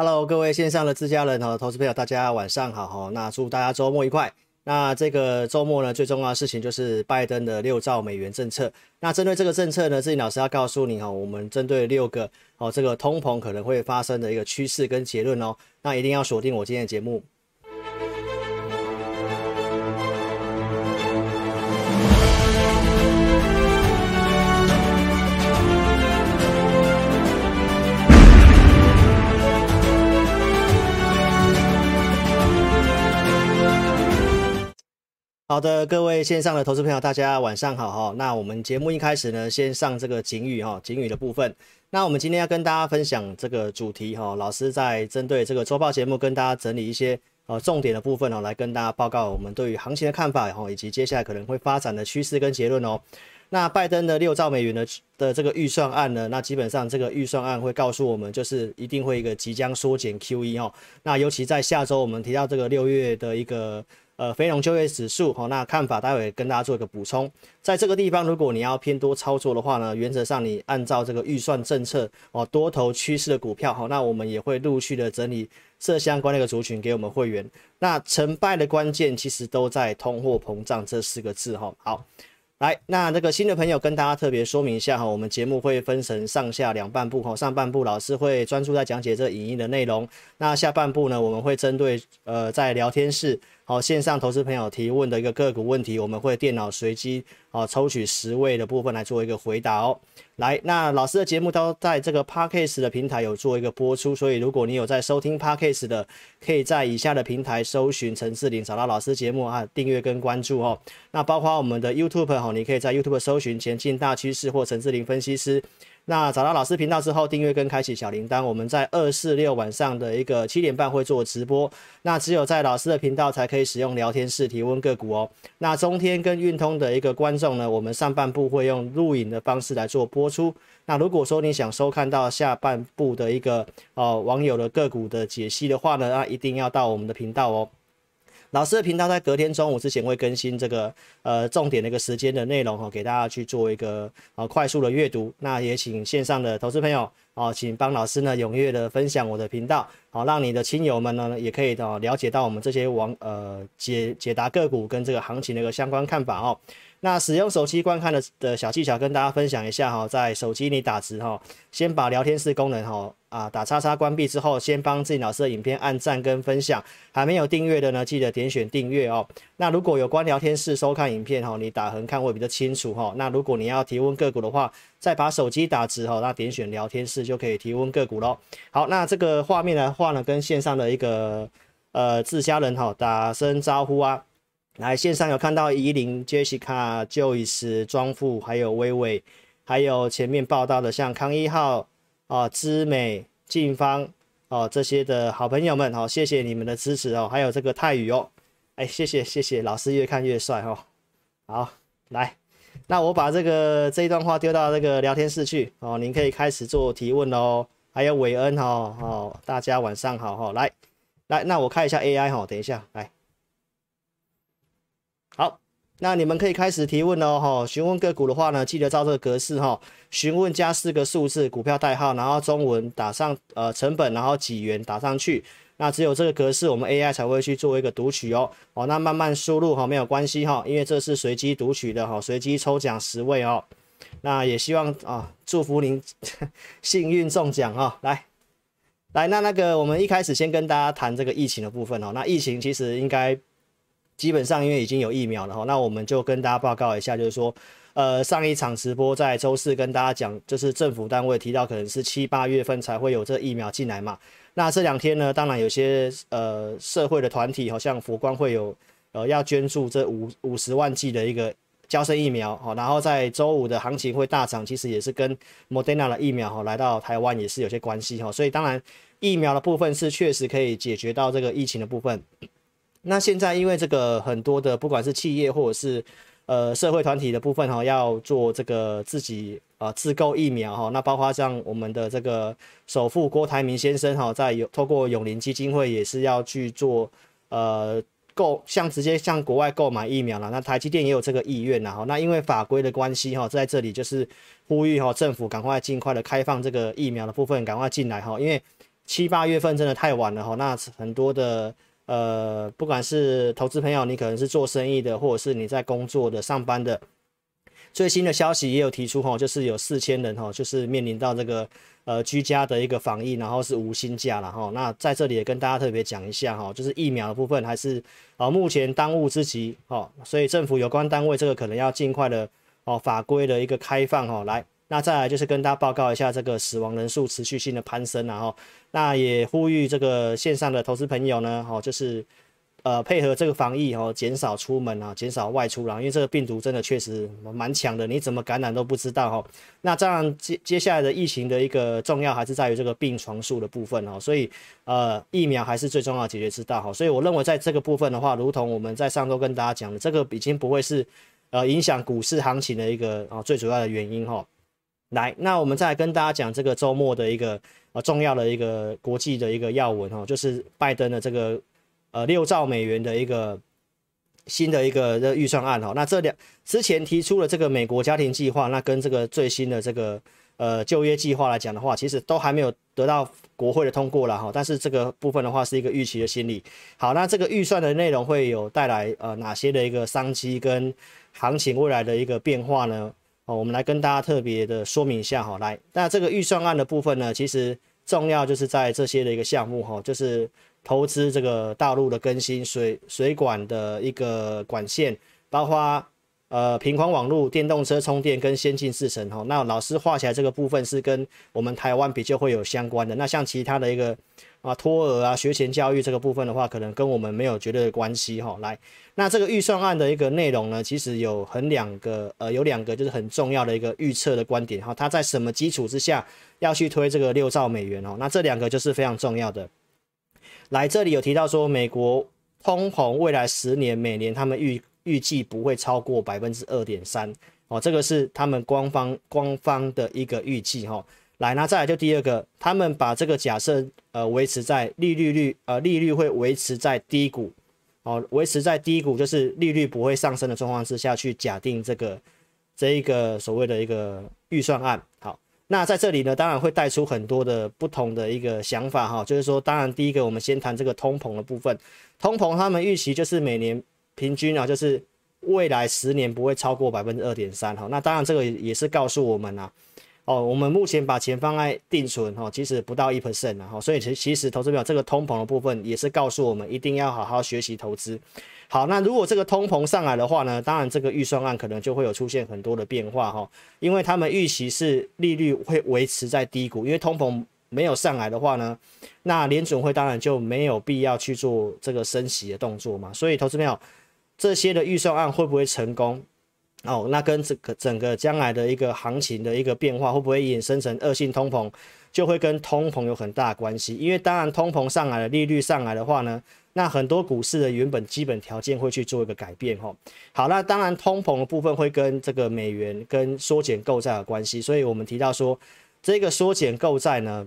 Hello，各位线上的自家人和投资朋友，大家晚上好哈。那祝大家周末愉快。那这个周末呢，最重要的事情就是拜登的六兆美元政策。那针对这个政策呢，志霖老师要告诉你哈，我们针对六个哦，这个通膨可能会发生的一个趋势跟结论哦。那一定要锁定我今天的节目。好的，各位线上的投资朋友，大家晚上好哈。那我们节目一开始呢，先上这个警语哈，警语的部分。那我们今天要跟大家分享这个主题哈，老师在针对这个周报节目跟大家整理一些呃重点的部分哦，来跟大家报告我们对于行情的看法然后，以及接下来可能会发展的趋势跟结论哦。那拜登的六兆美元的的这个预算案呢，那基本上这个预算案会告诉我们，就是一定会一个即将缩减 QE 哦。那尤其在下周我们提到这个六月的一个。呃，非农就业指数，好，那看法待会跟大家做一个补充。在这个地方，如果你要偏多操作的话呢，原则上你按照这个预算政策哦，多头趋势的股票，好，那我们也会陆续的整理这相关的一个族群给我们会员。那成败的关键其实都在通货膨胀这四个字，哈，好。来，那这个新的朋友跟大家特别说明一下哈，我们节目会分成上下两半部哈，上半部老师会专注在讲解这影音的内容，那下半部呢，我们会针对呃在聊天室好线上投资朋友提问的一个个股问题，我们会电脑随机啊抽取十位的部分来做一个回答哦。来，那老师的节目都在这个 Podcast 的平台有做一个播出，所以如果你有在收听 Podcast 的，可以在以下的平台搜寻陈志霖，找到老师节目啊，订阅跟关注哦。那包括我们的 YouTube 哈，你可以在 YouTube 搜寻前进大趋势或陈志霖分析师。那找到老师频道之后，订阅跟开启小铃铛。我们在二四六晚上的一个七点半会做直播。那只有在老师的频道才可以使用聊天室提问个股哦。那中天跟运通的一个观众呢，我们上半部会用录影的方式来做播出。那如果说你想收看到下半部的一个呃网友的个股的解析的话呢，那一定要到我们的频道哦。老师的频道在隔天中午之前会更新这个呃重点的一个时间的内容哈，给大家去做一个呃快速的阅读。那也请线上的投资朋友哦，请帮老师呢踊跃的分享我的频道，好让你的亲友们呢也可以啊了解到我们这些网呃解解答个股跟这个行情的一个相关看法哦。那使用手机观看的的小技巧跟大家分享一下哈，在手机里打字哈，先把聊天室功能哈啊打叉叉关闭之后，先帮自己老师的影片按赞跟分享，还没有订阅的呢，记得点选订阅哦。那如果有关聊天室收看影片哈，你打横看会比较清楚哈。那如果你要提问个股的话，再把手机打直哈，那点选聊天室就可以提问个股喽。好，那这个画面的话呢，跟线上的一个呃自家人哈打声招呼啊。来线上有看到怡琳、Jessica、Joyce、庄富，还有微微，还有前面报道的像康一号、啊知美、静芳哦这些的好朋友们，好谢谢你们的支持哦，还有这个泰宇哦，哎谢谢谢谢老师越看越帅哦，好来，那我把这个这一段话丢到那个聊天室去哦，您可以开始做提问哦，还有韦恩哈哦，大家晚上好哈，来来那我看一下 AI 哈，等一下来。好，那你们可以开始提问哦，哈，询问个股的话呢，记得照这个格式哈，询问加四个数字股票代号，然后中文打上呃成本，然后几元打上去，那只有这个格式，我们 AI 才会去做一个读取哦，哦，那慢慢输入哈，没有关系哈，因为这是随机读取的哈，随机抽奖十位哦，那也希望啊，祝福您 幸运中奖哈，来，来，那那个我们一开始先跟大家谈这个疫情的部分哦，那疫情其实应该。基本上因为已经有疫苗了哈，那我们就跟大家报告一下，就是说，呃，上一场直播在周四跟大家讲，就是政府单位提到可能是七八月份才会有这疫苗进来嘛。那这两天呢，当然有些呃社会的团体，好像佛光会有呃要捐助这五五十万剂的一个娇生疫苗哈，然后在周五的行情会大涨，其实也是跟 Moderna 的疫苗哈来到台湾也是有些关系哈，所以当然疫苗的部分是确实可以解决到这个疫情的部分。那现在因为这个很多的不管是企业或者是呃社会团体的部分哈，要做这个自己啊自购疫苗哈，那包括像我们的这个首富郭台铭先生哈，在有透过永龄基金会也是要去做呃购像直接向国外购买疫苗了，那台积电也有这个意愿呐哈，那因为法规的关系哈，在这里就是呼吁哈政府赶快尽快的开放这个疫苗的部分赶快进来哈，因为。七八月份真的太晚了哈。那很多的呃，不管是投资朋友，你可能是做生意的，或者是你在工作的、上班的，最新的消息也有提出哈，就是有四千人哈，就是面临到这个呃居家的一个防疫，然后是无薪假了哈。那在这里也跟大家特别讲一下哈，就是疫苗的部分还是啊目前当务之急哈，所以政府有关单位这个可能要尽快的哦法规的一个开放哈来。那再来就是跟大家报告一下这个死亡人数持续性的攀升，然后那也呼吁这个线上的投资朋友呢，哈，就是呃配合这个防疫哦，减少出门啊，减少外出啦，因为这个病毒真的确实蛮强的，你怎么感染都不知道哈。那当然接接下来的疫情的一个重要还是在于这个病床数的部分哦，所以呃疫苗还是最重要的解决之道哈。所以我认为在这个部分的话，如同我们在上周跟大家讲的，这个已经不会是呃影响股市行情的一个啊最主要的原因哈。来，那我们再来跟大家讲这个周末的一个呃重要的一个国际的一个要闻哈，就是拜登的这个呃六兆美元的一个新的一个的预算案哈。那这两之前提出了这个美国家庭计划，那跟这个最新的这个呃就业计划来讲的话，其实都还没有得到国会的通过了哈。但是这个部分的话是一个预期的心理。好，那这个预算的内容会有带来呃哪些的一个商机跟行情未来的一个变化呢？哦，我们来跟大家特别的说明一下哈，来，那这个预算案的部分呢，其实重要就是在这些的一个项目哈，就是投资这个大陆的更新、水水管的一个管线，包括呃平宽网络、电动车充电跟先进制程哈。那老师画起来这个部分是跟我们台湾比较会有相关的，那像其他的一个。啊，托儿啊，学前教育这个部分的话，可能跟我们没有绝对的关系哈。来，那这个预算案的一个内容呢，其实有很两个，呃，有两个就是很重要的一个预测的观点哈。它在什么基础之下要去推这个六兆美元哦？那这两个就是非常重要的。来，这里有提到说，美国通膨未来十年每年他们预预计不会超过百分之二点三哦，这个是他们官方官方的一个预计哈。来，那再来就第二个，他们把这个假设呃维持在利率率呃利率会维持在低谷，哦，维持在低谷就是利率不会上升的状况之下去假定这个这一个所谓的一个预算案。好，那在这里呢，当然会带出很多的不同的一个想法哈，就是说，当然第一个我们先谈这个通膨的部分，通膨他们预期就是每年平均啊，就是未来十年不会超过百分之二点三哈，那当然这个也是告诉我们啊。哦，我们目前把钱放在定存，哈，其实不到一 percent，哈，所以其其实投资表这个通膨的部分也是告诉我们一定要好好学习投资。好，那如果这个通膨上来的话呢，当然这个预算案可能就会有出现很多的变化，哈，因为他们预期是利率会维持在低谷，因为通膨没有上来的话呢，那联准会当然就没有必要去做这个升息的动作嘛，所以投资表这些的预算案会不会成功？哦，那跟这个整个将来的一个行情的一个变化，会不会衍生成恶性通膨，就会跟通膨有很大关系。因为当然通膨上来了，利率上来的话呢，那很多股市的原本基本条件会去做一个改变。哈，好，那当然通膨的部分会跟这个美元跟缩减购债有关系。所以我们提到说，这个缩减购债呢，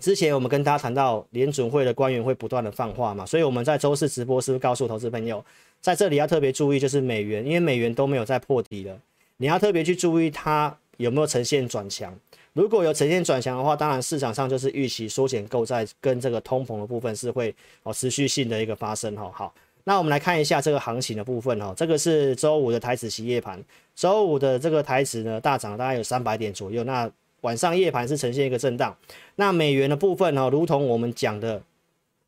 之前我们跟大家谈到联准会的官员会不断的放话嘛，所以我们在周四直播是不是告诉投资朋友？在这里要特别注意，就是美元，因为美元都没有再破底了，你要特别去注意它有没有呈现转强。如果有呈现转强的话，当然市场上就是预期缩减购债跟这个通膨的部分是会哦持续性的一个发生哈。好，那我们来看一下这个行情的部分哈，这个是周五的台指期夜盘，周五的这个台指呢大涨大概有三百点左右，那晚上夜盘是呈现一个震荡。那美元的部分哈，如同我们讲的。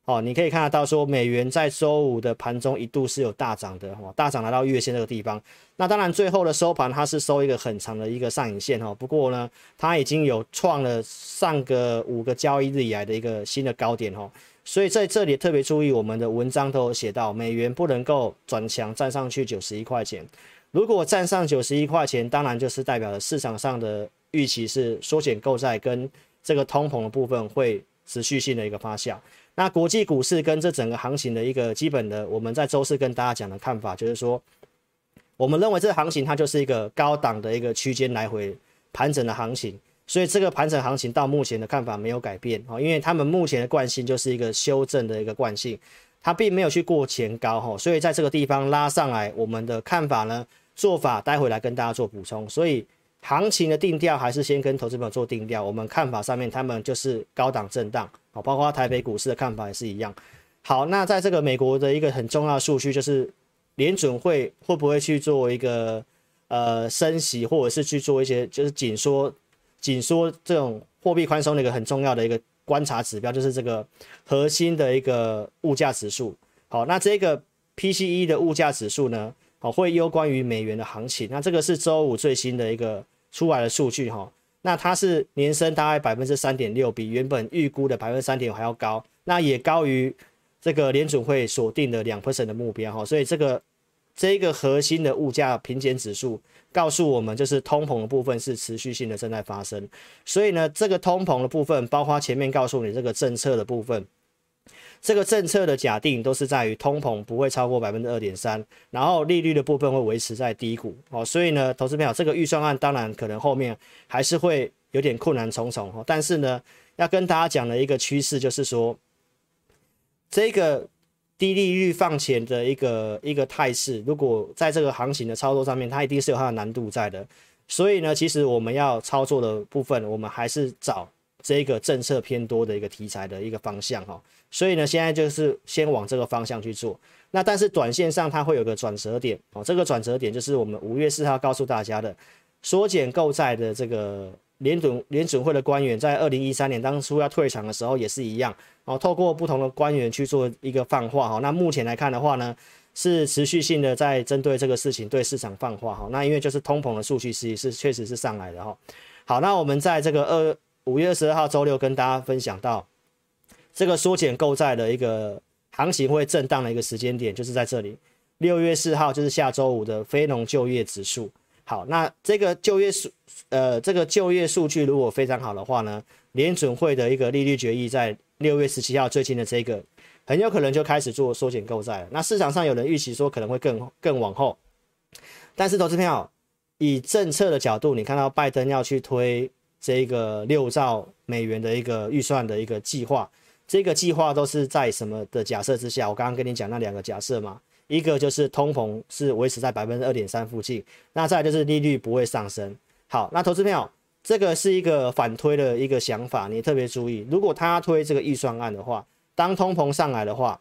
哦，你可以看得到，说美元在周五的盘中一度是有大涨的，哦，大涨来到月线这个地方。那当然，最后的收盘它是收一个很长的一个上影线，哈。不过呢，它已经有创了上个五个交易日以来的一个新的高点，哈。所以在这里特别注意，我们的文章都有写到，美元不能够转强站上去九十一块钱。如果站上九十一块钱，当然就是代表了市场上的预期是缩减购债跟这个通膨的部分会持续性的一个发酵。那国际股市跟这整个行情的一个基本的，我们在周四跟大家讲的看法，就是说，我们认为这行情它就是一个高档的一个区间来回盘整的行情，所以这个盘整行情到目前的看法没有改变哦，因为他们目前的惯性就是一个修正的一个惯性，它并没有去过前高哈，所以在这个地方拉上来，我们的看法呢，做法待会来跟大家做补充，所以。行情的定调还是先跟投资朋友做定调。我们看法上面，他们就是高档震荡，好，包括台北股市的看法也是一样。好，那在这个美国的一个很重要的数据，就是联准会会不会去做一个呃升息，或者是去做一些就是紧缩、紧缩这种货币宽松的一个很重要的一个观察指标，就是这个核心的一个物价指数。好，那这个 PCE 的物价指数呢，好，会攸关于美元的行情。那这个是周五最新的一个。出来的数据哈，那它是年升大概百分之三点六，比原本预估的百分之三点五还要高，那也高于这个联准会锁定的两 percent 的目标哈，所以这个这个核心的物价平减指数告诉我们，就是通膨的部分是持续性的正在发生，所以呢，这个通膨的部分，包括前面告诉你这个政策的部分。这个政策的假定都是在于通膨不会超过百分之二点三，然后利率的部分会维持在低谷哦，所以呢，投资朋友这个预算案当然可能后面还是会有点困难重重哦，但是呢，要跟大家讲的一个趋势就是说，这个低利率放钱的一个一个态势，如果在这个行情的操作上面，它一定是有它的难度在的，所以呢，其实我们要操作的部分，我们还是找这个政策偏多的一个题材的一个方向哈。所以呢，现在就是先往这个方向去做。那但是短线上它会有个转折点哦，这个转折点就是我们五月四号告诉大家的，缩减购债的这个联准联准会的官员在二零一三年当初要退场的时候也是一样哦，透过不同的官员去做一个放话哈。那目前来看的话呢，是持续性的在针对这个事情对市场放话哈。那因为就是通膨的数据是是确实是上来的哈。好，那我们在这个二五月二十二号周六跟大家分享到。这个缩减购债的一个行情会震荡的一个时间点，就是在这里，六月四号就是下周五的非农就业指数。好，那这个就业数，呃，这个就业数据如果非常好的话呢，联准会的一个利率决议在六月十七号最近的这个，很有可能就开始做缩减购债了。那市场上有人预期说可能会更更往后，但是投资朋友以政策的角度，你看到拜登要去推这个六兆美元的一个预算的一个计划。这个计划都是在什么的假设之下？我刚刚跟你讲那两个假设嘛，一个就是通膨是维持在百分之二点三附近，那再就是利率不会上升。好，那投资朋友，这个是一个反推的一个想法，你特别注意，如果他推这个预算案的话，当通膨上来的话，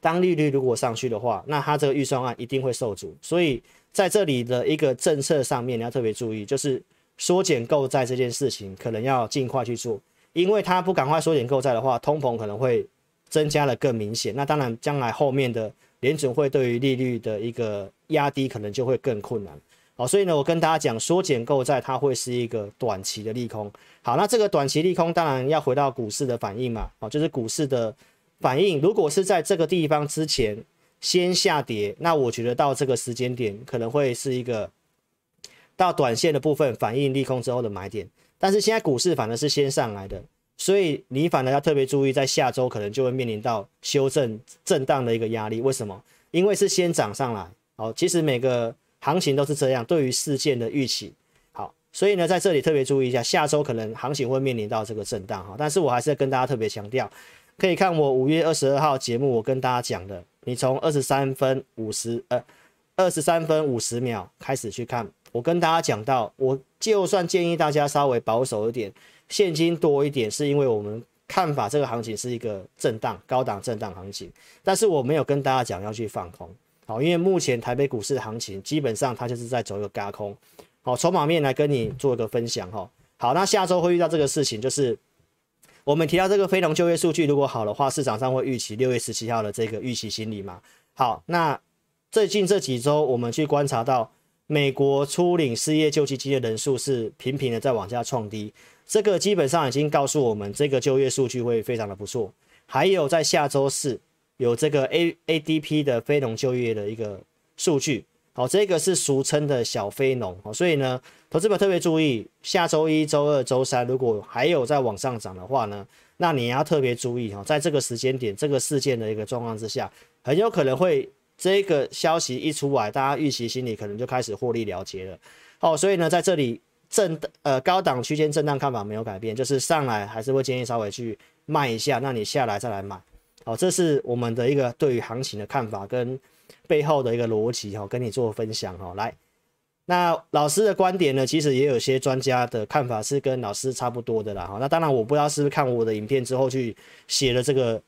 当利率如果上去的话，那他这个预算案一定会受阻。所以在这里的一个政策上面，你要特别注意，就是缩减购债这件事情，可能要尽快去做。因为它不赶快缩减购债的话，通膨可能会增加的更明显。那当然，将来后面的联准会对于利率的一个压低，可能就会更困难。好，所以呢，我跟大家讲，缩减购债它会是一个短期的利空。好，那这个短期利空当然要回到股市的反应嘛。好，就是股市的反应，如果是在这个地方之前先下跌，那我觉得到这个时间点可能会是一个到短线的部分反应利空之后的买点。但是现在股市反而是先上来的，所以你反而要特别注意，在下周可能就会面临到修正震荡的一个压力。为什么？因为是先涨上来。好，其实每个行情都是这样，对于事件的预期。好，所以呢，在这里特别注意一下，下周可能行情会面临到这个震荡。哈，但是我还是要跟大家特别强调，可以看我五月二十二号节目，我跟大家讲的，你从二十三分五十呃二十三分五十秒开始去看。我跟大家讲到，我就算建议大家稍微保守一点，现金多一点，是因为我们看法这个行情是一个震荡、高档震荡行情，但是我没有跟大家讲要去放空，好，因为目前台北股市的行情基本上它就是在走一个轧空，好，筹码面来跟你做一个分享哈，好，那下周会遇到这个事情，就是我们提到这个非农就业数据如果好的话，市场上会预期六月十七号的这个预期心理嘛，好，那最近这几周我们去观察到。美国初领失业救济金的人数是频频的在往下创低，这个基本上已经告诉我们，这个就业数据会非常的不错。还有在下周四有这个 A ADP 的非农就业的一个数据，好，这个是俗称的小非农，所以呢，投资者特别注意，下周一周二周三如果还有在往上涨的话呢，那你要特别注意哈，在这个时间点这个事件的一个状况之下，很有可能会。这个消息一出来，大家预期心里可能就开始获利了结了。好，所以呢，在这里震呃高档区间震荡看法没有改变，就是上来还是会建议稍微去卖一下，那你下来再来买。好，这是我们的一个对于行情的看法跟背后的一个逻辑哈，跟你做分享哈。来，那老师的观点呢，其实也有些专家的看法是跟老师差不多的啦。哈，那当然我不知道是不是看我的影片之后去写了这个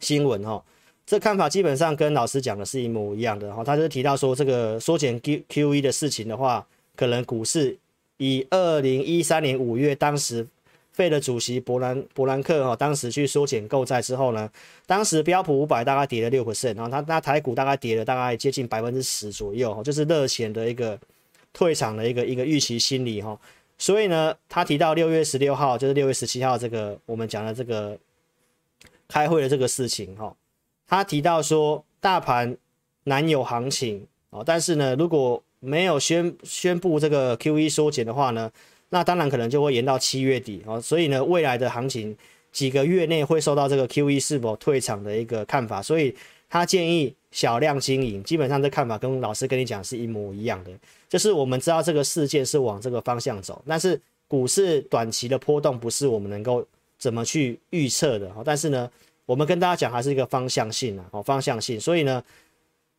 新闻哈。这看法基本上跟老师讲的是一模一样的哈。他就是提到说，这个缩减 Q QE 的事情的话，可能股市以二零一三年五月当时。费的主席伯兰伯兰克哈，当时去缩减购债之后呢，当时标普五百大概跌了六 percent，然后他那台股大概跌了大概接近百分之十左右，就是热钱的一个退场的一个一个预期心理哈。所以呢，他提到六月十六号就是六月十七号这个我们讲的这个开会的这个事情哈，他提到说大盘难有行情哦，但是呢，如果没有宣宣布这个 QE 缩减的话呢，那当然可能就会延到七月底哦，所以呢，未来的行情几个月内会受到这个 QE 是否退场的一个看法，所以他建议小量经营。基本上这看法跟老师跟你讲是一模一样的，就是我们知道这个事件是往这个方向走，但是股市短期的波动不是我们能够怎么去预测的。但是呢，我们跟大家讲还是一个方向性啊，哦，方向性，所以呢。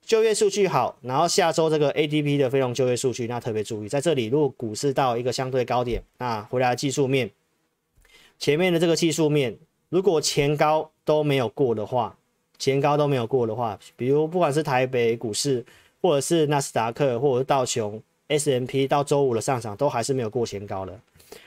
就业数据好，然后下周这个 ADP 的非农就业数据，那特别注意，在这里如果股市到一个相对高点，那回来技术面前面的这个技术面，如果前高都没有过的话，前高都没有过的话，比如不管是台北股市，或者是纳斯达克，或者是道琼 S&P 到周五的上涨都还是没有过前高的。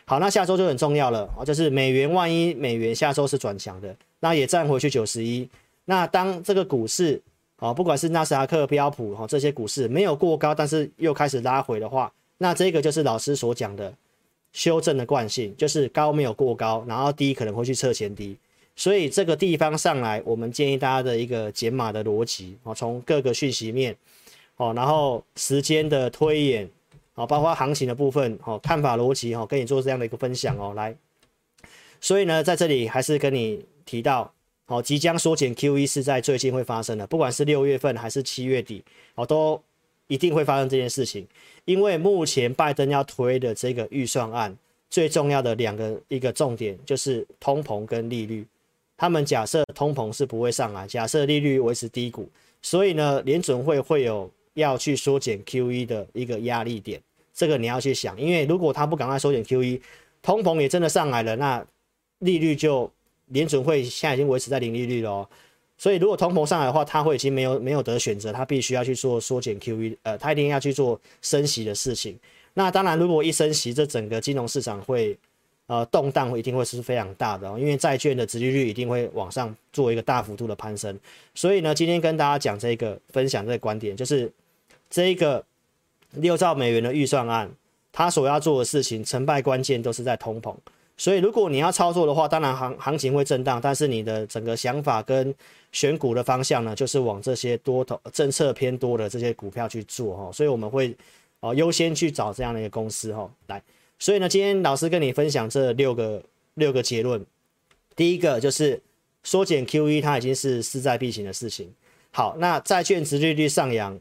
好，那下周就很重要了啊，就是美元万一美元下周是转强的，那也站回去九十一，那当这个股市。啊，不管是纳斯达克、标普哈这些股市没有过高，但是又开始拉回的话，那这个就是老师所讲的修正的惯性，就是高没有过高，然后低可能会去测前低，所以这个地方上来，我们建议大家的一个减码的逻辑啊，从各个讯息面哦，然后时间的推演哦，包括行情的部分哦，看法逻辑哦，跟你做这样的一个分享哦，来，所以呢，在这里还是跟你提到。哦，即将缩减 QE 是在最近会发生的，不管是六月份还是七月底，哦，都一定会发生这件事情。因为目前拜登要推的这个预算案，最重要的两个一个重点就是通膨跟利率。他们假设通膨是不会上来，假设利率维持低谷，所以呢，联准会会有要去缩减 QE 的一个压力点。这个你要去想，因为如果他不赶快缩减 QE，通膨也真的上来了，那利率就。联准会现在已经维持在零利率了，所以如果通膨上来的话，他会已经没有没有得选择，他必须要去做缩减 QE，呃，他一定要去做升息的事情。那当然，如果一升息，这整个金融市场会呃动荡，一定会是非常大的，因为债券的殖利率一定会往上做一个大幅度的攀升。所以呢，今天跟大家讲这个分享这个观点，就是这一个六兆美元的预算案，他所要做的事情，成败关键都是在通膨。所以，如果你要操作的话，当然行行情会震荡，但是你的整个想法跟选股的方向呢，就是往这些多头政策偏多的这些股票去做哈。所以我们会哦优先去找这样的一个公司哈来。所以呢，今天老师跟你分享这六个六个结论。第一个就是缩减 QE，它已经是势在必行的事情。好，那债券殖利率上扬，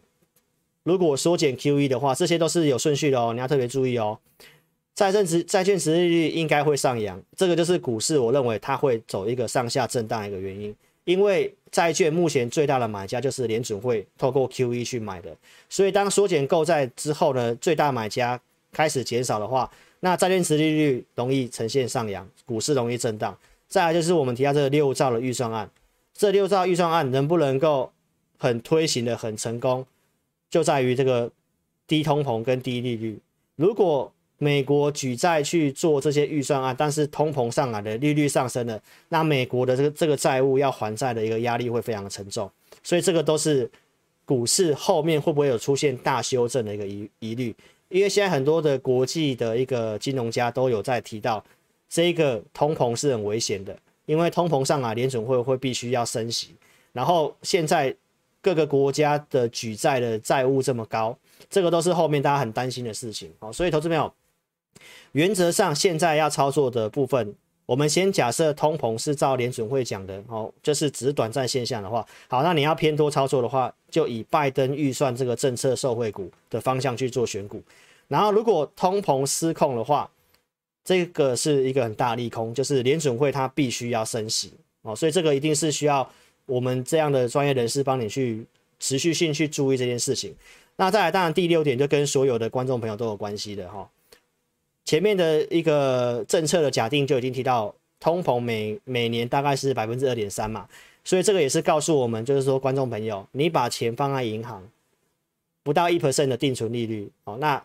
如果缩减 QE 的话，这些都是有顺序的哦，你要特别注意哦。债券值债券殖利率应该会上扬，这个就是股市，我认为它会走一个上下震荡的一个原因。因为债券目前最大的买家就是联准会透过 QE 去买的，所以当缩减购债之后呢，最大买家开始减少的话，那债券殖利率容易呈现上扬，股市容易震荡。再来就是我们提到这六兆的预算案，这六兆预算案能不能够很推行的很成功，就在于这个低通膨跟低利率。如果美国举债去做这些预算案，但是通膨上来的利率上升了，那美国的这个这个债务要还债的一个压力会非常的沉重，所以这个都是股市后面会不会有出现大修正的一个疑疑虑，因为现在很多的国际的一个金融家都有在提到，这个通膨是很危险的，因为通膨上来联准会会必须要升息，然后现在各个国家的举债的债务这么高，这个都是后面大家很担心的事情，好，所以投资朋友。原则上，现在要操作的部分，我们先假设通膨是照联准会讲的，哦，就是只是短暂现象的话，好，那你要偏多操作的话，就以拜登预算这个政策受惠股的方向去做选股。然后，如果通膨失控的话，这个是一个很大利空，就是联准会它必须要升息，哦，所以这个一定是需要我们这样的专业人士帮你去持续性去注意这件事情。那再来，当然第六点就跟所有的观众朋友都有关系的哈。前面的一个政策的假定就已经提到，通膨每每年大概是百分之二点三嘛，所以这个也是告诉我们，就是说观众朋友，你把钱放在银行，不到一 percent 的定存利率哦，那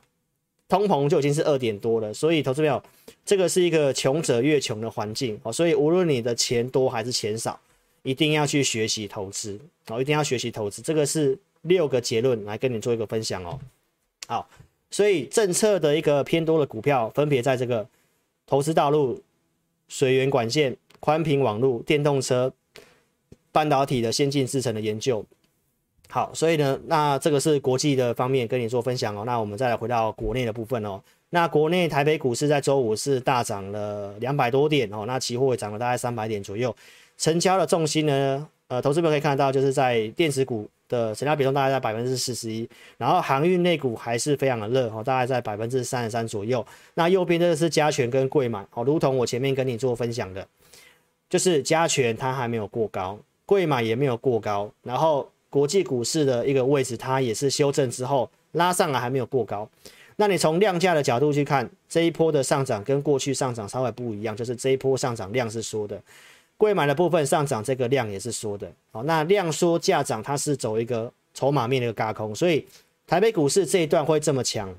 通膨就已经是二点多了，所以投资朋友，这个是一个穷者越穷的环境哦，所以无论你的钱多还是钱少。一定要去学习投资，哦，一定要学习投资，这个是六个结论来跟你做一个分享哦。好，所以政策的一个偏多的股票，分别在这个投资道路、水源管线、宽频网络、电动车、半导体的先进制程的研究。好，所以呢，那这个是国际的方面跟你做分享哦。那我们再来回到国内的部分哦。那国内台北股市在周五是大涨了两百多点哦，那期货也涨了大概三百点左右。成交的重心呢？呃，投资朋友可以看到，就是在电子股的成交比重大概在百分之四十一，然后航运类股还是非常的热哦，大概在百分之三十三左右。那右边这个是加权跟柜买哦，如同我前面跟你做分享的，就是加权它还没有过高，柜买也没有过高，然后国际股市的一个位置它也是修正之后拉上来还没有过高。那你从量价的角度去看，这一波的上涨跟过去上涨稍微不一样，就是这一波上涨量是缩的。柜买的部分上涨，这个量也是缩的。好，那量缩价涨，它是走一个筹码面的一个轧空，所以台北股市这一段会这么强，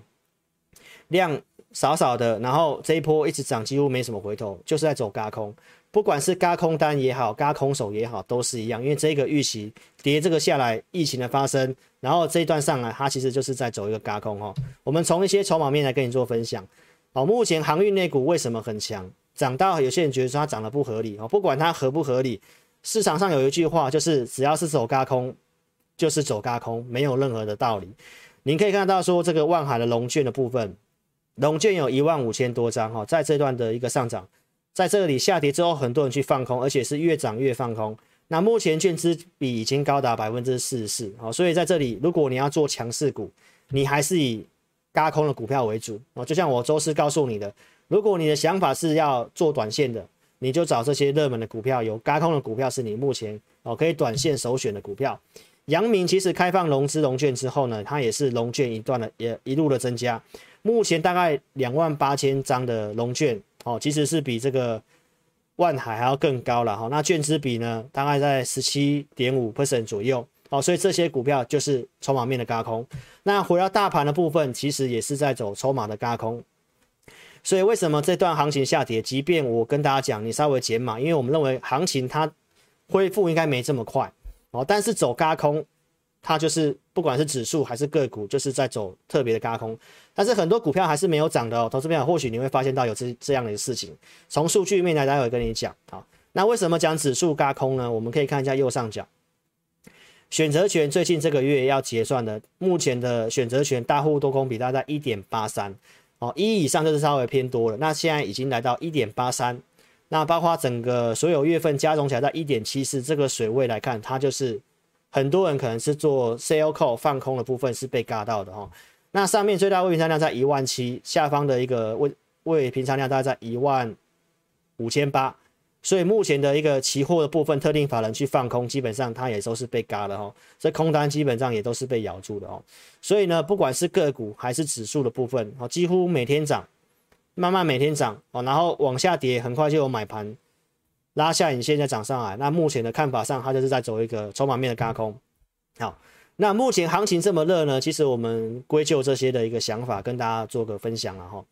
量少少的，然后这一波一直涨，几乎没什么回头，就是在走轧空。不管是轧空单也好，轧空手也好，都是一样，因为这个预期跌这个下来，疫情的发生，然后这一段上来，它其实就是在走一个轧空哦。我们从一些筹码面来跟你做分享。好，目前航运类股为什么很强？涨到有些人觉得说它涨得不合理哦，不管它合不合理，市场上有一句话就是只要是走轧空，就是走轧空，没有任何的道理。你可以看到说这个万海的龙券的部分，龙券有一万五千多张哈，在这段的一个上涨，在这里下跌之后，很多人去放空，而且是越涨越放空。那目前券资比已经高达百分之四十四，好，所以在这里如果你要做强势股，你还是以轧空的股票为主哦，就像我周四告诉你的。如果你的想法是要做短线的，你就找这些热门的股票，有轧空的股票是你目前哦可以短线首选的股票。阳明其实开放融资融券之后呢，它也是融券一段的也一路的增加，目前大概两万八千张的融券哦，其实是比这个万海还要更高了哈。那券资比呢，大概在十七点五 percent 左右哦，所以这些股票就是筹码面的轧空。那回到大盘的部分，其实也是在走筹码的轧空。所以为什么这段行情下跌？即便我跟大家讲，你稍微减码，因为我们认为行情它恢复应该没这么快哦。但是走轧空，它就是不管是指数还是个股，就是在走特别的轧空。但是很多股票还是没有涨的哦。投资朋友或许你会发现到有这这样的事情。从数据面来，待会跟你讲。好，那为什么讲指数轧空呢？我们可以看一下右上角，选择权最近这个月要结算的，目前的选择权大户多空比大概一点八三。哦，一以上就是稍微偏多了。那现在已经来到一点八三，那包括整个所有月份加总起来在一点七四，这个水位来看，它就是很多人可能是做 sell call 放空的部分是被嘎到的哦。那上面最大位平仓量在一万七，下方的一个位位平仓量大概在一万五千八。所以目前的一个期货的部分，特定法人去放空，基本上它也都是被嘎的哦。这空单基本上也都是被咬住的哦。所以呢，不管是个股还是指数的部分，哦，几乎每天涨，慢慢每天涨哦，然后往下跌，很快就有买盘拉下影线再涨上来。那目前的看法上，它就是在走一个筹码面的轧空。好，那目前行情这么热呢，其实我们归咎这些的一个想法，跟大家做个分享了哈。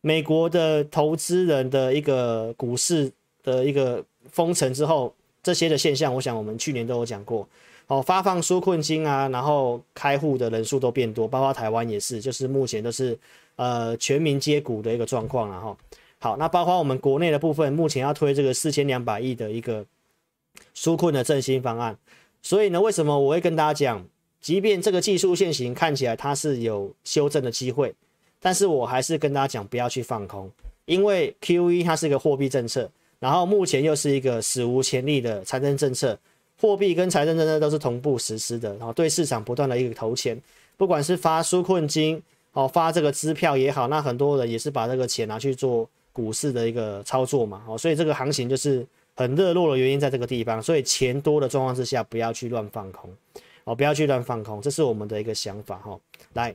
美国的投资人的一个股市。的一个封城之后，这些的现象，我想我们去年都有讲过。哦，发放纾困金啊，然后开户的人数都变多，包括台湾也是，就是目前都是呃全民皆股的一个状况了。哈，好，那包括我们国内的部分，目前要推这个四千两百亿的一个纾困的振兴方案。所以呢，为什么我会跟大家讲，即便这个技术现行看起来它是有修正的机会，但是我还是跟大家讲不要去放空，因为 QE 它是一个货币政策。然后目前又是一个史无前例的财政政策，货币跟财政政策都是同步实施的，然后对市场不断的一个投钱，不管是发纾困金，哦发这个支票也好，那很多人也是把这个钱拿去做股市的一个操作嘛，哦，所以这个行情就是很热络的原因在这个地方，所以钱多的状况之下不要去乱放空，哦，不要去乱放空，这是我们的一个想法哈。来，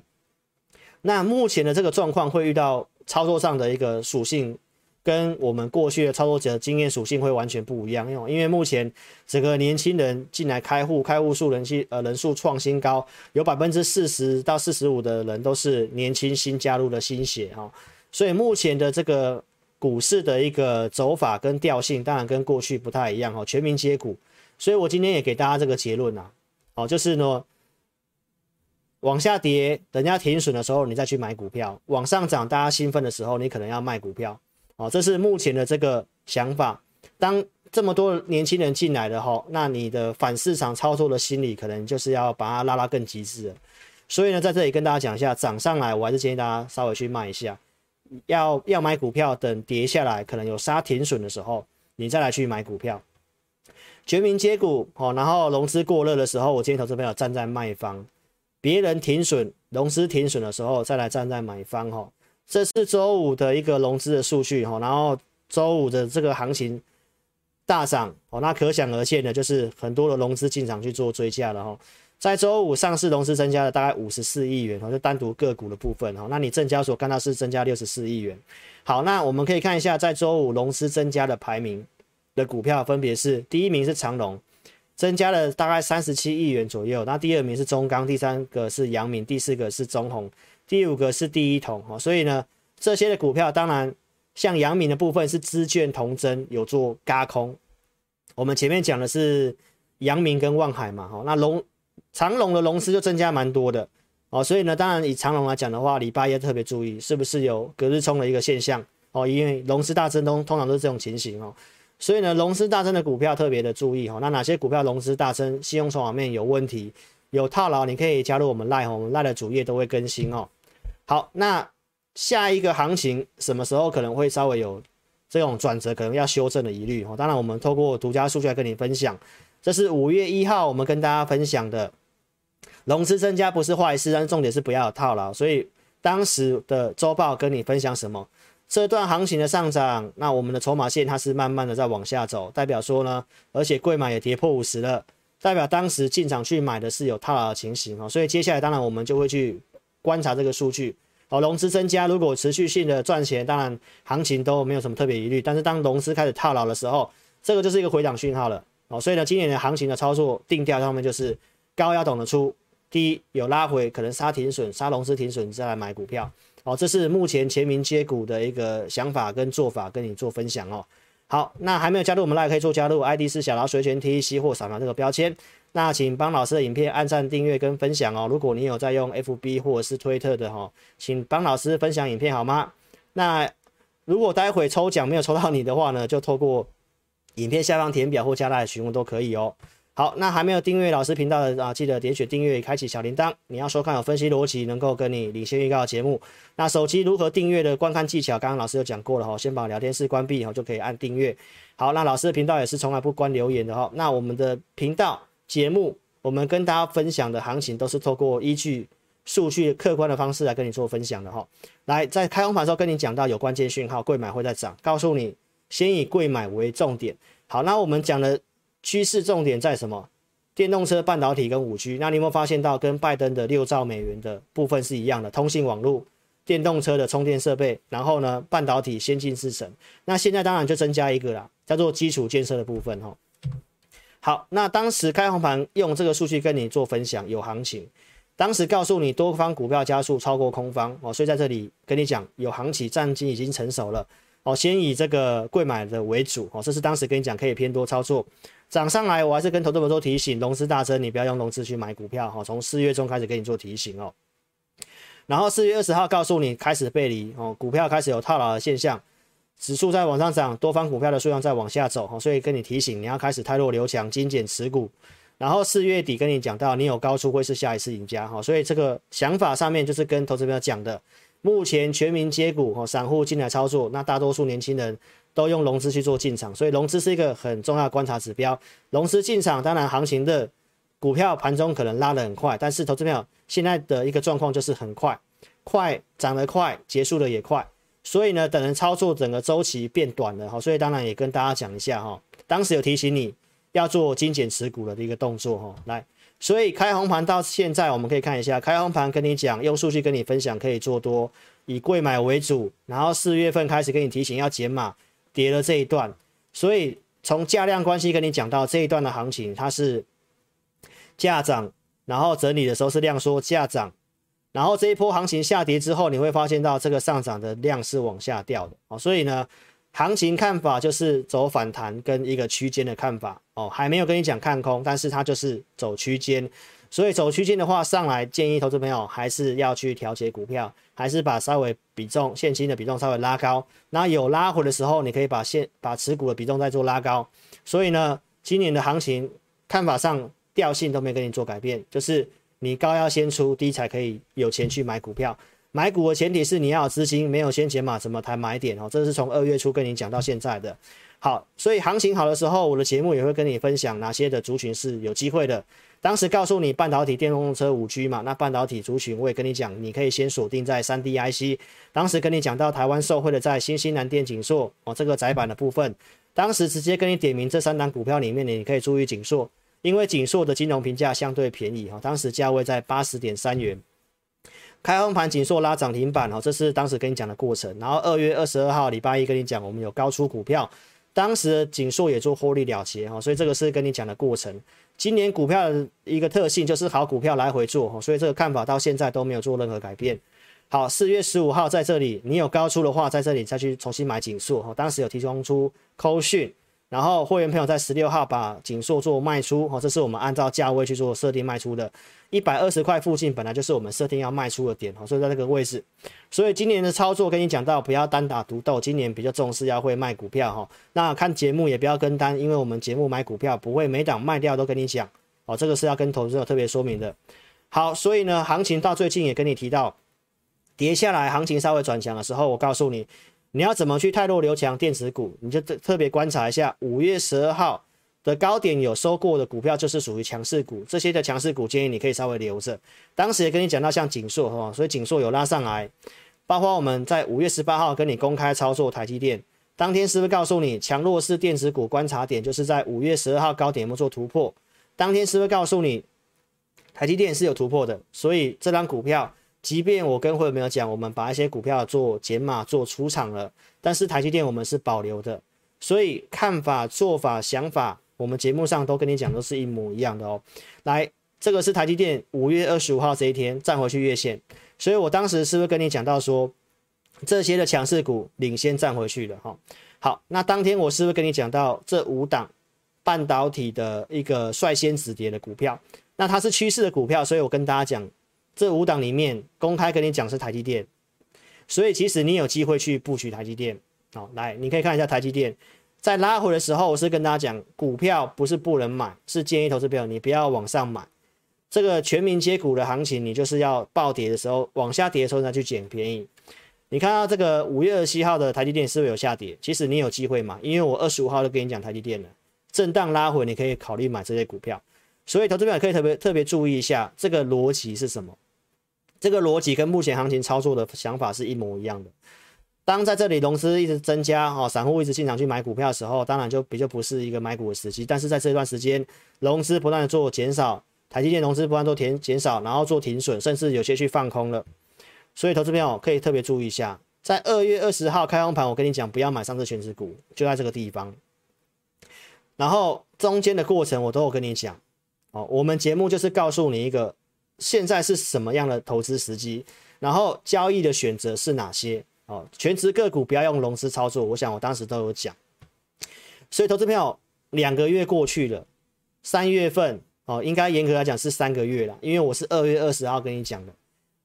那目前的这个状况会遇到操作上的一个属性，跟我们过去的操作者经验属性会完全不一样，因为因为目前整个年轻人进来开户，开户数人气呃人数创新高，有百分之四十到四十五的人都是年轻新加入的新血哈，所以目前的这个股市的一个走法跟调性，当然跟过去不太一样哈，全民皆股，所以我今天也给大家这个结论啊。哦，就是呢，往下跌，等下停损的时候，你再去买股票；往上涨，大家兴奋的时候，你可能要卖股票。哦，这是目前的这个想法。当这么多年轻人进来了哈，那你的反市场操作的心理，可能就是要把它拉拉更极致。所以呢，在这里跟大家讲一下，涨上来，我还是建议大家稍微去卖一下。要要买股票，等跌下来，可能有杀停损的时候，你再来去买股票。全民皆股，哦，然后融资过热的时候，我建议投资朋友站在卖方，别人停损、融资停损的时候，再来站在买方，哈，这是周五的一个融资的数据，哈，然后周五的这个行情大涨，哦，那可想而知的，就是很多的融资进场去做追加了，哈，在周五上市融资增加了大概五十四亿元，哈，就单独个股的部分，哈，那你证交所看到是增加六十四亿元，好，那我们可以看一下在周五融资增加的排名。的股票分别是第一名是长隆，增加了大概三十七亿元左右。那第二名是中钢，第三个是阳明，第四个是中鸿，第五个是第一桶。哦，所以呢，这些的股票当然像阳明的部分是资券同增有做加空。我们前面讲的是阳明跟望海嘛，哈，那龙长荣的龙资就增加蛮多的哦。所以呢，当然以长荣来讲的话，礼拜一特别注意是不是有隔日冲的一个现象哦，因为龙狮大增通通常都是这种情形哦。所以呢，龙狮大增的股票特别的注意哈。那哪些股票龙狮大增，信用筹码面有问题，有套牢，你可以加入我们赖哈，我们赖的主页都会更新哦。好，那下一个行情什么时候可能会稍微有这种转折，可能要修正的疑虑哦。当然，我们透过独家数据来跟你分享，这是五月一号我们跟大家分享的融资增加不是坏事，但是重点是不要有套牢。所以当时的周报跟你分享什么？这段行情的上涨，那我们的筹码线它是慢慢的在往下走，代表说呢，而且贵买也跌破五十了，代表当时进场去买的是有套牢的情形哦，所以接下来当然我们就会去观察这个数据哦，融资增加如果持续性的赚钱，当然行情都没有什么特别疑虑，但是当融资开始套牢的时候，这个就是一个回档讯号了哦，所以呢，今年的行情的操作定调上面就是高要懂得出，低有拉回可能杀停损，杀融资停损再来买股票。好，这是目前全民皆股的一个想法跟做法，跟你做分享哦。好，那还没有加入我们 LINE 可以做加入，ID 是小老鼠全 TC 或扫描这个标签。那请帮老师的影片按赞、订阅跟分享哦。如果你有在用 FB 或者是推特的哈，请帮老师分享影片好吗？那如果待会抽奖没有抽到你的话呢，就透过影片下方填表或加 LINE 询问都可以哦。好，那还没有订阅老师频道的啊，记得点选订阅，开启小铃铛。你要收看有分析逻辑，能够跟你领先预告的节目。那手机如何订阅的观看技巧，刚刚老师有讲过了哈，先把聊天室关闭然后就可以按订阅。好，那老师的频道也是从来不关留言的哈。那我们的频道节目，我们跟大家分享的行情都是透过依据数据客观的方式来跟你做分享的哈。来，在开红盘的时候跟你讲到有关键讯号，柜买会在涨，告诉你先以柜买为重点。好，那我们讲的。趋势重点在什么？电动车、半导体跟五 G。那你有没有发现到跟拜登的六兆美元的部分是一样的？通信网络、电动车的充电设备，然后呢，半导体先进制程。那现在当然就增加一个啦，叫做基础建设的部分哈。好，那当时开红盘用这个数据跟你做分享，有行情。当时告诉你多方股票加速超过空方哦，所以在这里跟你讲有行情，战机已经成熟了哦，先以这个贵买的为主哦，这是当时跟你讲可以偏多操作。涨上来，我还是跟投资朋友做提醒，融资大增，你不要用融资去买股票哈。从四月中开始给你做提醒哦，然后四月二十号告诉你开始背离哦，股票开始有套牢的现象，指数在往上涨，多方股票的数量在往下走哈，所以跟你提醒，你要开始汰弱留强，精简持股。然后四月底跟你讲到，你有高出会是下一次赢家哈，所以这个想法上面就是跟投资朋友讲的，目前全民皆股哈，散户进来操作，那大多数年轻人。都用融资去做进场，所以融资是一个很重要的观察指标。融资进场，当然行情的股票盘中可能拉得很快，但是投资朋友现在的一个状况就是很快，快涨得快，结束的也快。所以呢，等人操作整个周期变短了哈，所以当然也跟大家讲一下哈，当时有提醒你要做精简持股的一个动作哈。来，所以开红盘到现在，我们可以看一下开红盘，跟你讲，用数据跟你分享，可以做多，以贵买为主。然后四月份开始跟你提醒要减码，跌了这一段。所以从价量关系跟你讲到这一段的行情，它是价涨，然后整理的时候是量缩价涨，然后这一波行情下跌之后，你会发现到这个上涨的量是往下掉的哦。所以呢。行情看法就是走反弹跟一个区间的看法哦，还没有跟你讲看空，但是它就是走区间，所以走区间的话，上来建议投资朋友还是要去调节股票，还是把稍微比重现金的比重稍微拉高，那有拉回的时候，你可以把现把持股的比重再做拉高。所以呢，今年的行情看法上调性都没跟你做改变，就是你高要先出，低才可以有钱去买股票。买股的前提是你要有资金，没有先减码怎么谈买点哦？这是从二月初跟你讲到现在的。好，所以行情好的时候，我的节目也会跟你分享哪些的族群是有机会的。当时告诉你半导体、电动车、五 G 嘛，那半导体族群我也跟你讲，你可以先锁定在三 D IC。当时跟你讲到台湾受惠的在新西兰电、景硕哦，这个窄板的部分，当时直接跟你点名这三档股票里面，你可以注意景硕，因为景硕的金融评价相对便宜哈，当时价位在八十点三元。开红盘，景硕拉涨停板哦，这是当时跟你讲的过程。然后二月二十二号礼拜一跟你讲，我们有高出股票，当时景硕也做获利了结哈，所以这个是跟你讲的过程。今年股票的一个特性就是好股票来回做哈，所以这个看法到现在都没有做任何改变。好，四月十五号在这里，你有高出的话，在这里再去重新买景硕哈，当时有提供出扣讯。然后会员朋友在十六号把景硕做卖出，哦，这是我们按照价位去做设定卖出的，一百二十块附近本来就是我们设定要卖出的点，哦，所以在这个位置，所以今年的操作跟你讲到不要单打独斗，今年比较重视要会卖股票，哈，那看节目也不要跟单，因为我们节目买股票不会每档卖掉都跟你讲，哦，这个是要跟投资者特别说明的。好，所以呢，行情到最近也跟你提到，跌下来行情稍微转强的时候，我告诉你。你要怎么去汰弱留强电子股？你就特特别观察一下，五月十二号的高点有收过的股票，就是属于强势股。这些的强势股建议你可以稍微留着。当时也跟你讲到像景硕哈，所以景硕有拉上来。包括我们在五月十八号跟你公开操作台积电，当天是不是告诉你强弱势电子股观察点就是在五月十二号高点有没有做突破？当天是不是告诉你台积电是有突破的？所以这张股票。即便我跟会员没有讲，我们把一些股票做减码、做出场了，但是台积电我们是保留的，所以看法、做法、想法，我们节目上都跟你讲都是一模一样的哦。来，这个是台积电五月二十五号这一天站回去月线，所以我当时是不是跟你讲到说，这些的强势股领先站回去了哈？好，那当天我是不是跟你讲到这五档半导体的一个率先止跌的股票？那它是趋势的股票，所以我跟大家讲。这五档里面公开跟你讲是台积电，所以其实你有机会去布局台积电。好，来你可以看一下台积电在拉回的时候，我是跟大家讲，股票不是不能买，是建议投资朋友你不要往上买。这个全民皆股的行情，你就是要暴跌的时候，往下跌的时候再去捡便宜。你看到这个五月二十七号的台积电是不是有下跌？其实你有机会买，因为我二十五号就跟你讲台积电了，震荡拉回你可以考虑买这些股票。所以投资朋友可以特别特别注意一下这个逻辑是什么。这个逻辑跟目前行情操作的想法是一模一样的。当在这里融资一直增加，哦，散户一直进场去买股票的时候，当然就比较不是一个买股的时机。但是在这段时间，融资不断的做减少，台积电融资不断做停减少，然后做停损，甚至有些去放空了。所以投资朋友可以特别注意一下，在二月二十号开红盘，我跟你讲不要买上市权值股，就在这个地方。然后中间的过程我都有跟你讲，哦，我们节目就是告诉你一个。现在是什么样的投资时机？然后交易的选择是哪些？哦，全值个股不要用融资操作。我想我当时都有讲。所以投资朋友，两个月过去了，三月份哦，应该严格来讲是三个月了，因为我是二月二十号跟你讲的，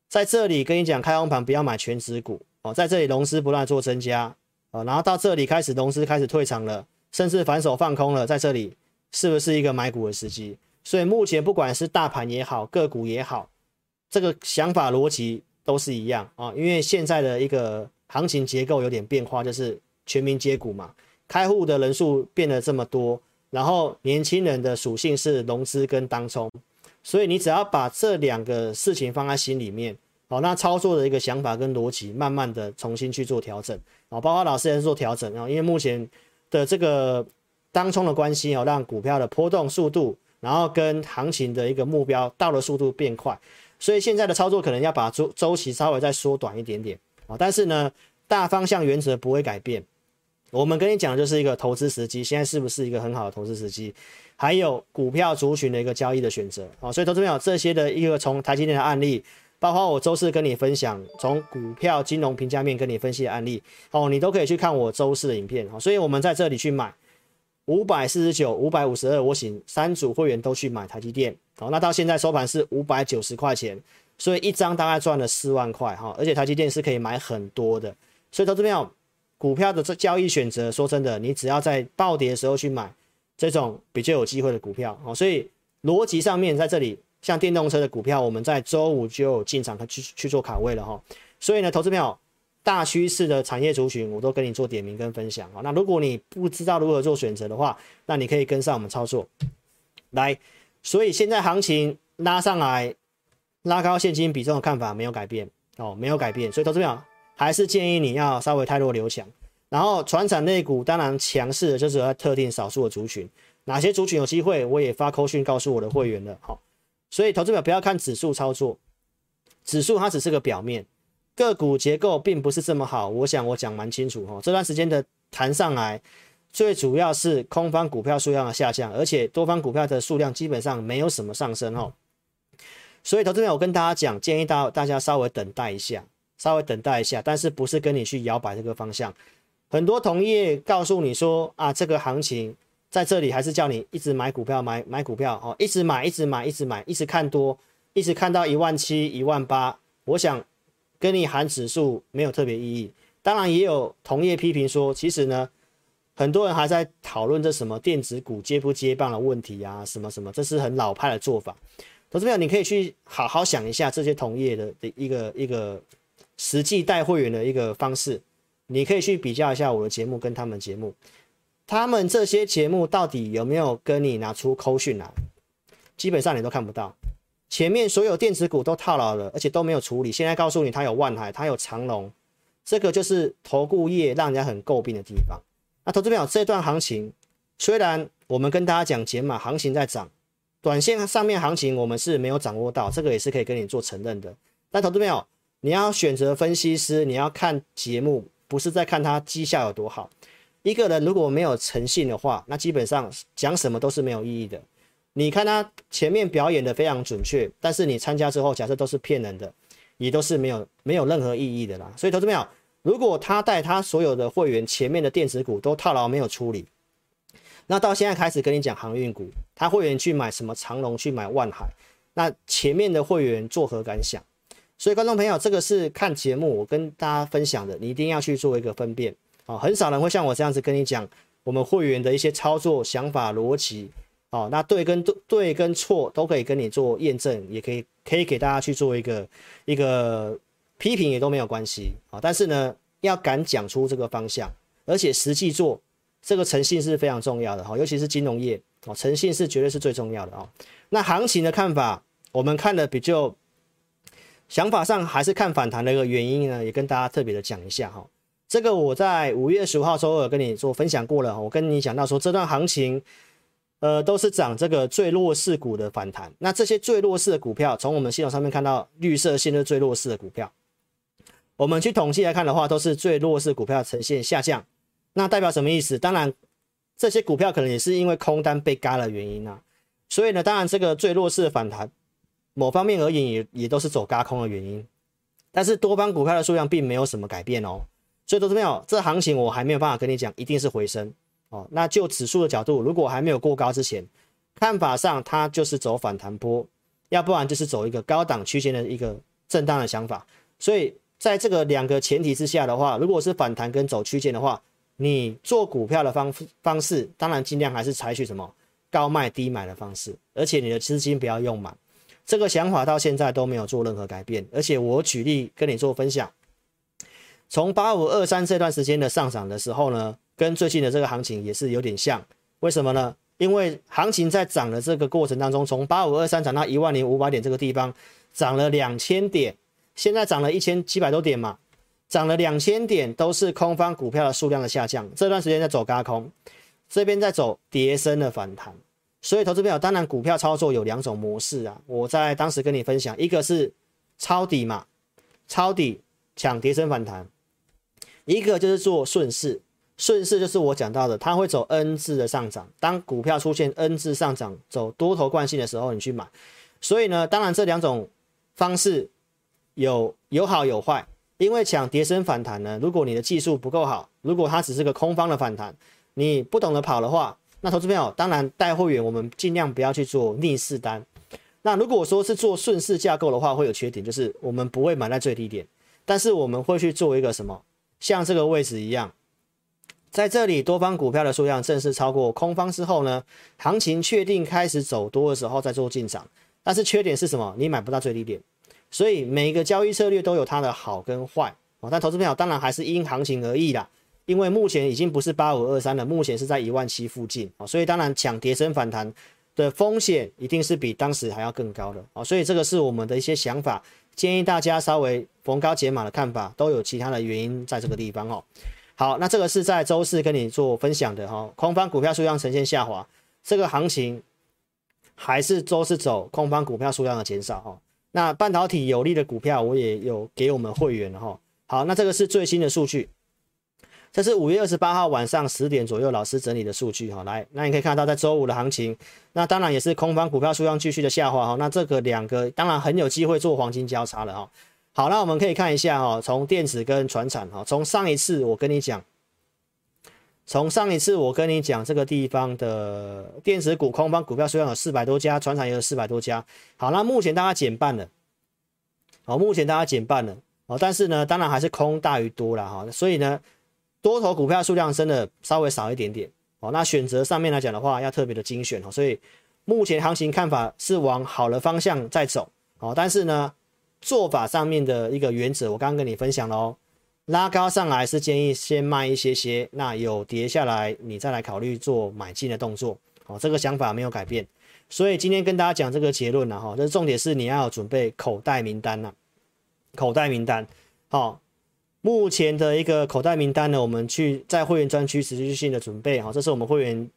在这里跟你讲开红盘不要买全值股哦，在这里融资不断做增加哦，然后到这里开始融资开始退场了，甚至反手放空了，在这里是不是一个买股的时机？所以目前不管是大盘也好，个股也好，这个想法逻辑都是一样啊。因为现在的一个行情结构有点变化，就是全民接股嘛，开户的人数变得这么多，然后年轻人的属性是融资跟当冲，所以你只要把这两个事情放在心里面，好，那操作的一个想法跟逻辑，慢慢的重新去做调整啊，包括老师也是做调整啊，因为目前的这个当冲的关系哦，让股票的波动速度。然后跟行情的一个目标到的速度变快，所以现在的操作可能要把周周期稍微再缩短一点点啊，但是呢，大方向原则不会改变。我们跟你讲的就是一个投资时机，现在是不是一个很好的投资时机？还有股票族群的一个交易的选择啊，所以投资朋友这些的一个从台积电的案例，包括我周四跟你分享从股票金融评价面跟你分析的案例哦，你都可以去看我周四的影片啊，所以我们在这里去买。五百四十九、五百五十二，我请三组会员都去买台积电，好，那到现在收盘是五百九十块钱，所以一张大概赚了四万块哈，而且台积电是可以买很多的，所以投资朋友，股票的这交易选择，说真的，你只要在暴跌的时候去买这种比较有机会的股票，好，所以逻辑上面在这里，像电动车的股票，我们在周五就有进场去去做卡位了哈，所以呢，投资朋友。大趋势的产业族群，我都跟你做点名跟分享啊。那如果你不知道如何做选择的话，那你可以跟上我们操作。来，所以现在行情拉上来，拉高现金比重的看法没有改变哦，没有改变。所以投资者还是建议你要稍微汰弱留强。然后，传产类股当然强势的就是特定少数的族群，哪些族群有机会，我也发扣讯告诉我的会员了。好，所以投资者不要看指数操作，指数它只是个表面。个股结构并不是这么好，我想我讲蛮清楚哈。这段时间的弹上来，最主要是空方股票数量的下降，而且多方股票的数量基本上没有什么上升哈。所以投资者，我跟大家讲，建议到大家稍微等待一下，稍微等待一下，但是不是跟你去摇摆这个方向。很多同业告诉你说啊，这个行情在这里还是叫你一直买股票，买买股票哦，一直买，一直买，一直买，一直看多，一直看到一万七、一万八，我想。跟你喊指数没有特别意义，当然也有同业批评说，其实呢，很多人还在讨论这什么电子股接不接棒的问题啊，什么什么，这是很老派的做法。投资朋友，你可以去好好想一下这些同业的的一个一个实际带会员的一个方式，你可以去比较一下我的节目跟他们节目，他们这些节目到底有没有跟你拿出扣讯来？基本上你都看不到。前面所有电子股都套牢了，而且都没有处理。现在告诉你，它有万海，它有长龙，这个就是投顾业让人家很诟病的地方。那投资朋友，这段行情虽然我们跟大家讲减码，行情在涨，短线上面行情我们是没有掌握到，这个也是可以跟你做承认的。但投资朋友，你要选择分析师，你要看节目，不是在看他绩效有多好。一个人如果没有诚信的话，那基本上讲什么都是没有意义的。你看他前面表演的非常准确，但是你参加之后，假设都是骗人的，也都是没有没有任何意义的啦。所以投资朋友，如果他带他所有的会员前面的电子股都套牢没有处理，那到现在开始跟你讲航运股，他会员去买什么长荣去买万海，那前面的会员作何感想？所以观众朋友，这个是看节目我跟大家分享的，你一定要去做一个分辨啊。很少人会像我这样子跟你讲我们会员的一些操作想法逻辑。哦，那对跟对跟错都可以跟你做验证，也可以可以给大家去做一个一个批评，也都没有关系啊。但是呢，要敢讲出这个方向，而且实际做，这个诚信是非常重要的哈。尤其是金融业哦，诚信是绝对是最重要的哦。那行情的看法，我们看的比较想法上还是看反弹的一个原因呢，也跟大家特别的讲一下哈。这个我在五月十五号周二跟你做分享过了，我跟你讲到说这段行情。呃，都是涨这个最弱势股的反弹。那这些最弱势的股票，从我们系统上面看到，绿色线是最弱势的股票。我们去统计来看的话，都是最弱势股票呈现下降。那代表什么意思？当然，这些股票可能也是因为空单被嘎的原因啊。所以呢，当然这个最弱势的反弹，某方面而言也也都是走嘎空的原因。但是多方股票的数量并没有什么改变哦。所以投资朋友，这行情我还没有办法跟你讲，一定是回升。哦，那就指数的角度，如果还没有过高之前，看法上它就是走反弹波，要不然就是走一个高档区间的一个震荡的想法。所以在这个两个前提之下的话，如果是反弹跟走区间的话，你做股票的方方式，当然尽量还是采取什么高卖低买的方式，而且你的资金不要用满。这个想法到现在都没有做任何改变，而且我举例跟你做分享，从八五二三这段时间的上涨的时候呢。跟最近的这个行情也是有点像，为什么呢？因为行情在涨的这个过程当中，从八五二三涨到一万零五百点这个地方，涨了两千点，现在涨了一千七百多点嘛，涨了两千点都是空方股票的数量的下降，这段时间在走轧空，这边在走跌升的反弹，所以投资朋友，当然股票操作有两种模式啊，我在当时跟你分享，一个是抄底嘛，抄底抢跌升反弹，一个就是做顺势，顺势就是我讲到的，它会走 N 字的上涨，当股票出现 N 字上涨，走多头惯性的时候，你去买。所以呢，当然这两种方式有有好有坏，因为抢跌升反弹呢，如果你的技术不够好，如果它只是个空方的反弹，你不懂得跑的话。那投资朋友，当然带会员，我们尽量不要去做逆势单。那如果说是做顺势架构的话，会有缺点，就是我们不会买在最低点，但是我们会去做一个什么，像这个位置一样，在这里多方股票的数量正式超过空方之后呢，行情确定开始走多的时候再做进场。但是缺点是什么？你买不到最低点。所以每一个交易策略都有它的好跟坏哦。但投资朋友当然还是因行情而异啦。因为目前已经不是八五二三了，目前是在一万七附近啊，所以当然抢跌升反弹的风险一定是比当时还要更高的啊，所以这个是我们的一些想法，建议大家稍微逢高解码的看法，都有其他的原因在这个地方哦。好，那这个是在周四跟你做分享的哈，空方股票数量呈现下滑，这个行情还是周四走空方股票数量的减少哈。那半导体有利的股票我也有给我们会员哈。好，那这个是最新的数据。这是五月二十八号晚上十点左右，老师整理的数据哈。来，那你可以看到，在周五的行情，那当然也是空方股票数量继续的下滑哈。那这个两个当然很有机会做黄金交叉了哈。好，那我们可以看一下哈，从电子跟船产哈，从上一次我跟你讲，从上一次我跟你讲这个地方的电子股空方股票数量有四百多家，船产也有四百多家。好，那目前大家减半了，哦，目前大家减半了，哦，但是呢，当然还是空大于多了哈，所以呢。多头股票数量真的稍微少一点点哦，那选择上面来讲的话，要特别的精选哦。所以目前行情看法是往好的方向在走哦，但是呢，做法上面的一个原则，我刚刚跟你分享了哦，拉高上来是建议先卖一些些，那有跌下来你再来考虑做买进的动作哦，这个想法没有改变。所以今天跟大家讲这个结论了哈，这重点是你要准备口袋名单呐，口袋名单好。目前的一个口袋名单呢，我们去在会员专区持续性的准备哈，这是我们会员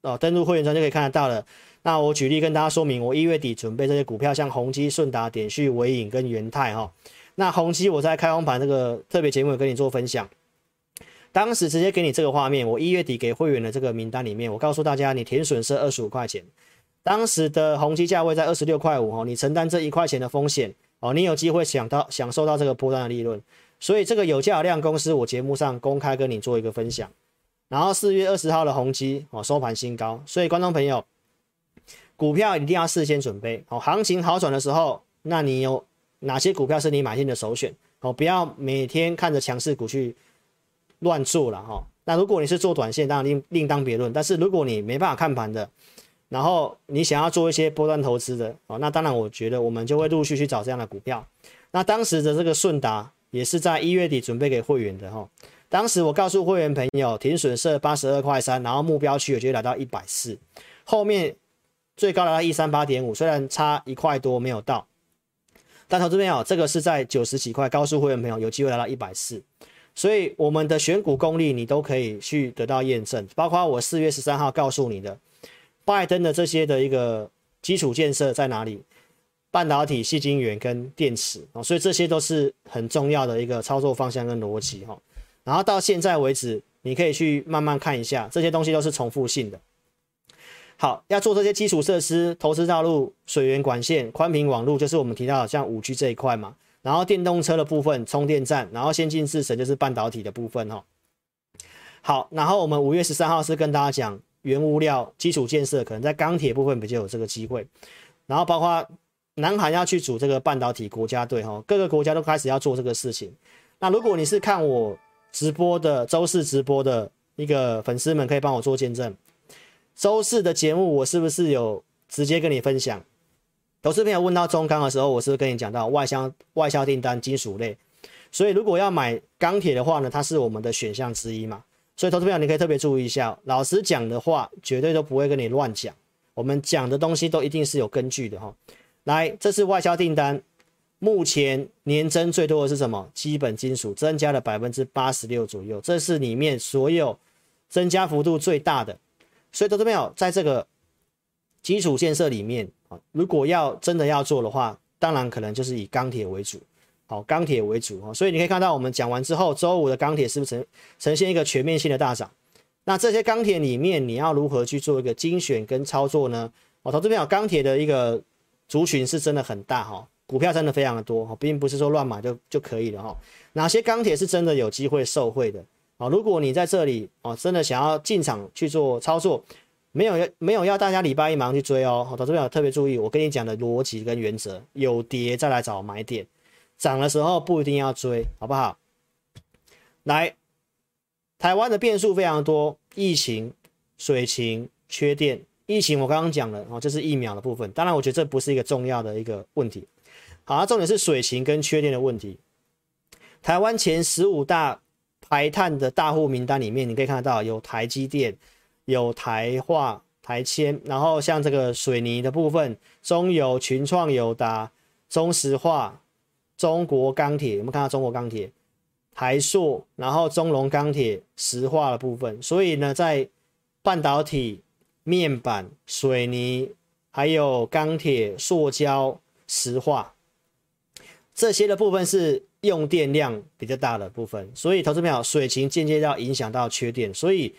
哦，登录会员专就可以看得到了。那我举例跟大家说明，我一月底准备这些股票，像宏基、顺达、点序、纬颖跟元泰哈。那宏基我在开红盘这个特别节目有跟你做分享，当时直接给你这个画面，我一月底给会员的这个名单里面，我告诉大家，你停损是二十五块钱，当时的宏基价位在二十六块五哈，你承担这一块钱的风险哦，你有机会享到享受到这个波段的利润。所以这个有价有量公司，我节目上公开跟你做一个分享。然后四月二十号的宏基哦，收盘新高。所以观众朋友，股票一定要事先准备哦。行情好转的时候，那你有哪些股票是你买进的首选哦？不要每天看着强势股去乱做了哈。那如果你是做短线，当然另另当别论。但是如果你没办法看盘的，然后你想要做一些波段投资的哦，那当然我觉得我们就会陆续去找这样的股票。那当时的这个顺达。也是在一月底准备给会员的哈，当时我告诉会员朋友停损设八十二块三，然后目标区我就来到一百四，后面最高来到一三八点五，虽然差一块多没有到，但投资朋友这个是在九十几块，高速会员朋友有机会来到一百四，所以我们的选股功力你都可以去得到验证，包括我四月十三号告诉你的拜登的这些的一个基础建设在哪里。半导体、细晶圆跟电池哦，所以这些都是很重要的一个操作方向跟逻辑哈。然后到现在为止，你可以去慢慢看一下，这些东西都是重复性的。好，要做这些基础设施、投资道路、水源管线、宽频网络，就是我们提到的像五 G 这一块嘛。然后电动车的部分，充电站，然后先进制程就是半导体的部分哈。好，然后我们五月十三号是跟大家讲原物料基础建设，可能在钢铁部分比较有这个机会，然后包括。南韩要去组这个半导体国家队，哈，各个国家都开始要做这个事情。那如果你是看我直播的周四直播的一个粉丝们，可以帮我做见证。周四的节目我是不是有直接跟你分享？投资朋友问到中钢的时候，我是不是跟你讲到外销外销订单金属类？所以如果要买钢铁的话呢，它是我们的选项之一嘛。所以投资朋友你可以特别注意一下，老师讲的话绝对都不会跟你乱讲，我们讲的东西都一定是有根据的哈。来，这是外销订单，目前年增最多的是什么？基本金属增加了百分之八十六左右，这是里面所有增加幅度最大的。所以，投资朋友，在这个基础建设里面啊，如果要真的要做的话，当然可能就是以钢铁为主，好，钢铁为主啊。所以你可以看到，我们讲完之后，周五的钢铁是不是呈呈现一个全面性的大涨？那这些钢铁里面，你要如何去做一个精选跟操作呢？哦，投资朋友，钢铁的一个族群是真的很大哈，股票真的非常的多哈，并不是说乱买就就可以了哈。哪些钢铁是真的有机会受惠的？啊，如果你在这里哦，真的想要进场去做操作，没有要没有要大家礼拜一忙去追哦。好，投资朋友特别注意，我跟你讲的逻辑跟原则，有跌再来找买点，涨的时候不一定要追，好不好？来，台湾的变数非常多，疫情、水情、缺电。疫情我刚刚讲了哦，这是疫苗的部分，当然我觉得这不是一个重要的一个问题。好，那重点是水情跟缺电的问题。台湾前十五大。排碳的大户名单里面，你可以看得到有台积电、有台化、台铅，然后像这个水泥的部分，中油、群创、友达、中石化、中国钢铁，有没有看到中国钢铁、台塑，然后中龙钢铁、石化的部分。所以呢，在半导体、面板、水泥，还有钢铁、塑胶、石化这些的部分是。用电量比较大的部分，所以投资朋友，水情间接要影响到缺电，所以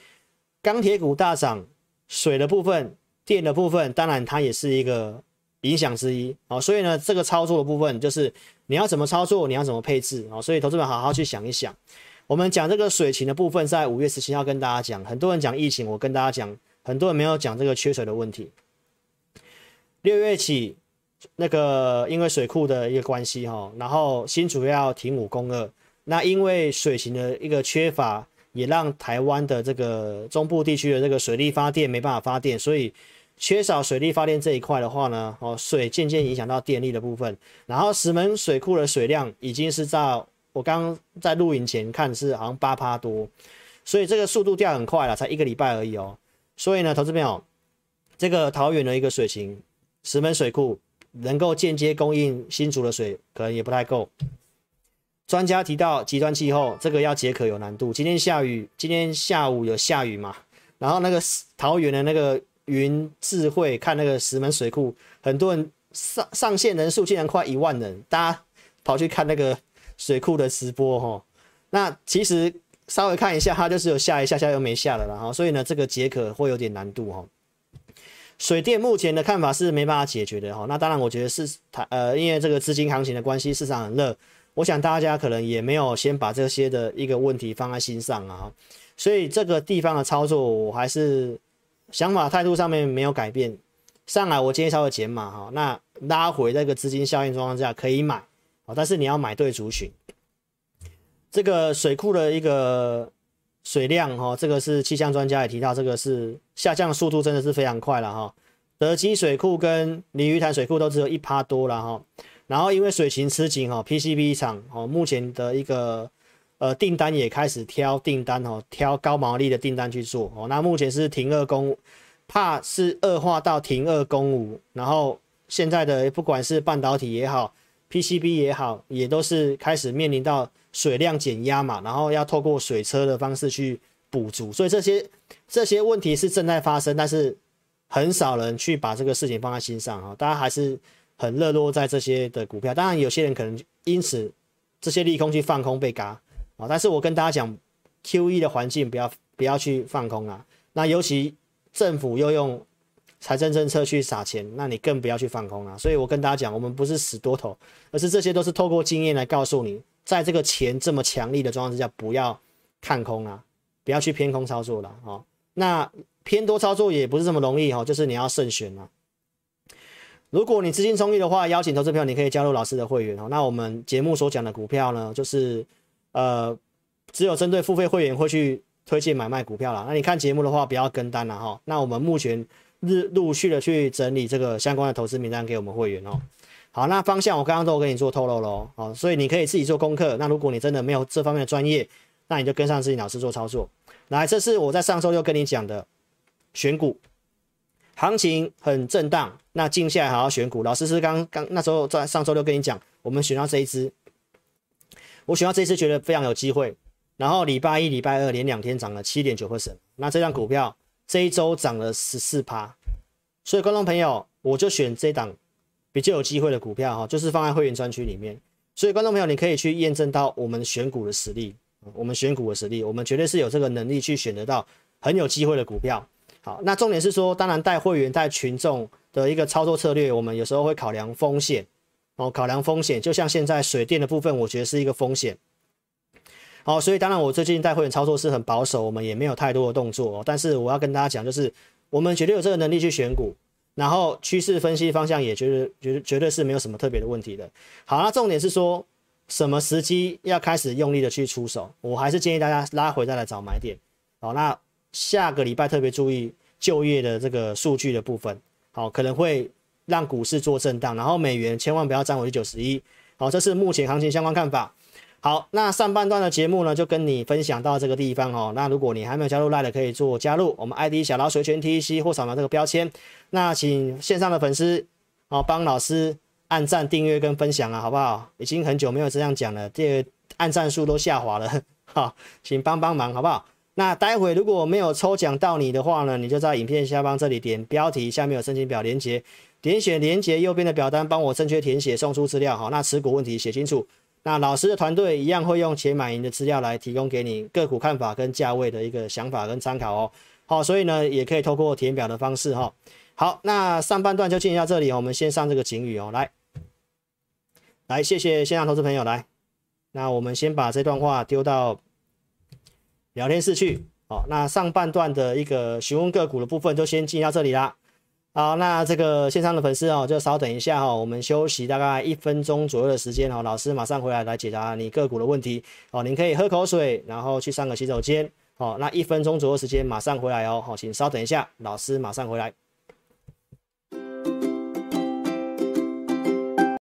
钢铁股大涨，水的部分、电的部分，当然它也是一个影响之一哦。所以呢，这个操作的部分就是你要怎么操作，你要怎么配置哦。所以投资朋友好好去想一想。我们讲这个水情的部分，在五月十七号跟大家讲，很多人讲疫情，我跟大家讲，很多人没有讲这个缺水的问题。六月起。那个因为水库的一个关系哈，然后新竹要停五供二，那因为水情的一个缺乏，也让台湾的这个中部地区的这个水力发电没办法发电，所以缺少水力发电这一块的话呢，哦，水渐渐影响到电力的部分，然后石门水库的水量已经是在我刚刚在录影前看是好像八趴多，所以这个速度掉很快了，才一个礼拜而已哦，所以呢，投资朋友，这个桃园的一个水情石门水库。能够间接供应新竹的水，可能也不太够。专家提到极端气候，这个要解渴有难度。今天下雨，今天下午有下雨嘛？然后那个桃园的那个云智慧看那个石门水库，很多人上上线人数竟然快一万人，大家跑去看那个水库的直播哈。那其实稍微看一下，它就是有下一下下又没下了，然后所以呢，这个解渴会有点难度哈。水电目前的看法是没办法解决的哈，那当然我觉得是它呃，因为这个资金行情的关系，市场很热，我想大家可能也没有先把这些的一个问题放在心上啊，所以这个地方的操作我还是想法态度上面没有改变，上来我今天稍微减码哈，那拉回那个资金效应状况下可以买啊，但是你要买对族群，这个水库的一个。水量哈，这个是气象专家也提到，这个是下降的速度真的是非常快了哈。德基水库跟鲤鱼潭水库都只有一趴多了哈。然后因为水情吃紧哈，PCB 厂哦目前的一个呃订单也开始挑订单哦，挑高毛利的订单去做哦。那目前是停二供，怕是恶化到停二供五。然后现在的不管是半导体也好，PCB 也好，也都是开始面临到。水量减压嘛，然后要透过水车的方式去补足，所以这些这些问题是正在发生，但是很少人去把这个事情放在心上啊，大家还是很热络在这些的股票，当然有些人可能因此这些利空去放空被嘎啊，但是我跟大家讲，QE 的环境不要不要去放空啊，那尤其政府又用财政政策去撒钱，那你更不要去放空啊，所以我跟大家讲，我们不是死多头，而是这些都是透过经验来告诉你。在这个钱这么强力的状况之下，不要看空啊，不要去偏空操作了哦。那偏多操作也不是这么容易哈，就是你要慎选啊。如果你资金充裕的话，邀请投资票你可以加入老师的会员哦。那我们节目所讲的股票呢，就是呃，只有针对付费会员会去推荐买卖股票了。那你看节目的话，不要跟单了哈。那我们目前日陆续的去整理这个相关的投资名单给我们会员哦。好，那方向我刚刚都跟你做透露喽，好，所以你可以自己做功课。那如果你真的没有这方面的专业，那你就跟上自己老师做操作。来，这是我在上周六跟你讲的选股，行情很震荡，那静下来好好选股。老师是刚刚那时候在上周六跟你讲，我们选到这一支，我选到这一支觉得非常有机会。然后礼拜一、礼拜二连两天涨了七点九%，那这张股票这一周涨了十四趴。所以观众朋友，我就选这档比较有机会的股票哈，就是放在会员专区里面。所以观众朋友，你可以去验证到我们选股的实力，我们选股的实力，我们绝对是有这个能力去选得到很有机会的股票。好，那重点是说，当然带会员带群众的一个操作策略，我们有时候会考量风险哦，考量风险，就像现在水电的部分，我觉得是一个风险。好，所以当然我最近带会员操作是很保守，我们也没有太多的动作哦。但是我要跟大家讲，就是我们绝对有这个能力去选股。然后趋势分析方向也觉得绝绝对是没有什么特别的问题的。好，那重点是说什么时机要开始用力的去出手？我还是建议大家拉回再来找买点。好，那下个礼拜特别注意就业的这个数据的部分，好，可能会让股市做震荡，然后美元千万不要站回去九十一。好，这是目前行情相关看法。好，那上半段的节目呢，就跟你分享到这个地方哦。那如果你还没有加入 LINE 的，可以做加入。我们 ID 小老鼠全 TC 或扫描这个标签。那请线上的粉丝哦，帮老师按赞、订阅跟分享啊，好不好？已经很久没有这样讲了，这个按赞数都下滑了，好，请帮帮忙，好不好？那待会如果没有抽奖到你的话呢，你就在影片下方这里点标题，下面有申请表连接，点选连接右边的表单，帮我正确填写，送出资料。好，那持股问题写清楚。那老师的团队一样会用钱买赢的资料来提供给你个股看法跟价位的一个想法跟参考哦。好，所以呢也可以透过填表的方式哈。好，那上半段就进行到这里，我们先上这个警语哦。来，来，谢谢线上投资朋友来。那我们先把这段话丢到聊天室去。好，那上半段的一个询问个股的部分就先进到这里啦。好，那这个线上的粉丝哦，就稍等一下哈，我们休息大概一分钟左右的时间哦，老师马上回来来解答你个股的问题哦。您可以喝口水，然后去上个洗手间哦。那一分钟左右时间马上回来哦，好，请稍等一下，老师马上回来。